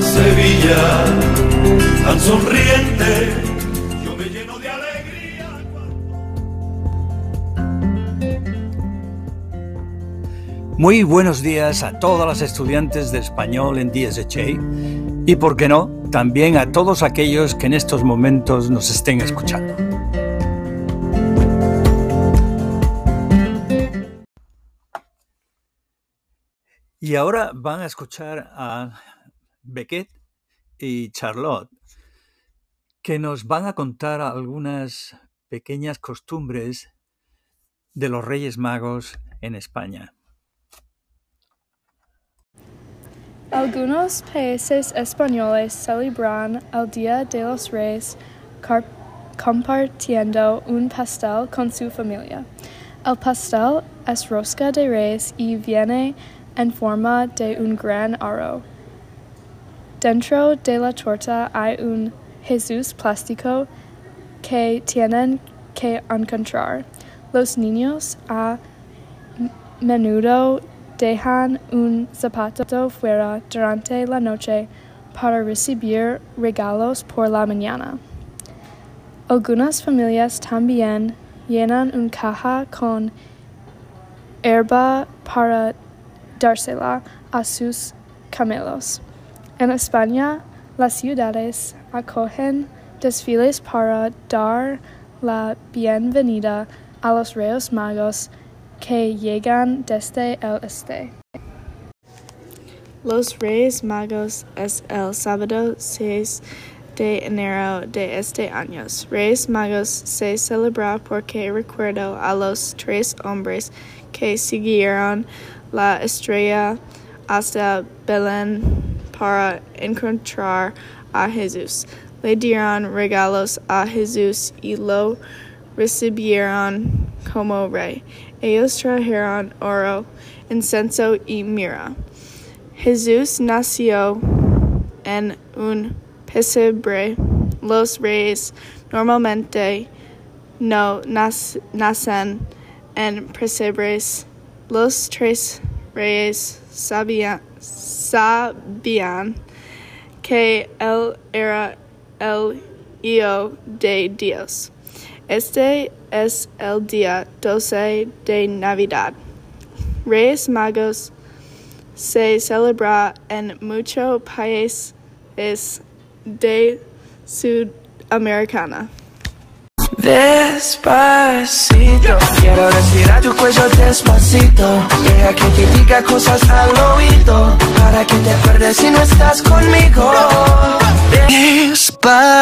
Sevilla, al sonriente. Muy buenos días a todas las estudiantes de español en DSHA y, por qué no, también a todos aquellos que en estos momentos nos estén escuchando. Y ahora van a escuchar a Beckett y Charlotte, que nos van a contar algunas pequeñas costumbres de los Reyes Magos en España. Algunos países españoles celebran el Día de los Reyes compartiendo un pastel con su familia. El pastel es rosca de reyes y viene en forma de un gran aro. Dentro de la torta hay un Jesús plástico que tienen que encontrar. Los niños a menudo dejan un zapato fuera durante la noche para recibir regalos por la mañana. Algunas familias también llenan un caja con herba para dársela a sus camelos. En España, las ciudades acogen desfiles para dar la bienvenida a los Reyes Magos que llegan desde el este. Los Reyes Magos es el sábado 6 de enero de este año. Reyes Magos se celebra porque recuerdo a los tres hombres que siguieron la estrella hasta Belén para encontrar a Jesús. Le dieron regalos a Jesús y lo recibieron como rey. Ellos trajeron oro, incenso y mira. Jesús nació en un pesebre. Los reyes normalmente no nas, nacen en pesebres. Los tres reyes sabían, sabían que él era el Hijo de Dios. Este es el día 12 de Navidad. Reyes Magos se celebra en muchos países de Sudamericana. Despacito, quiero respirar tu cuello despacito. Deja que te diga cosas al oído, para que te acuerdes si no estás conmigo. Despacito,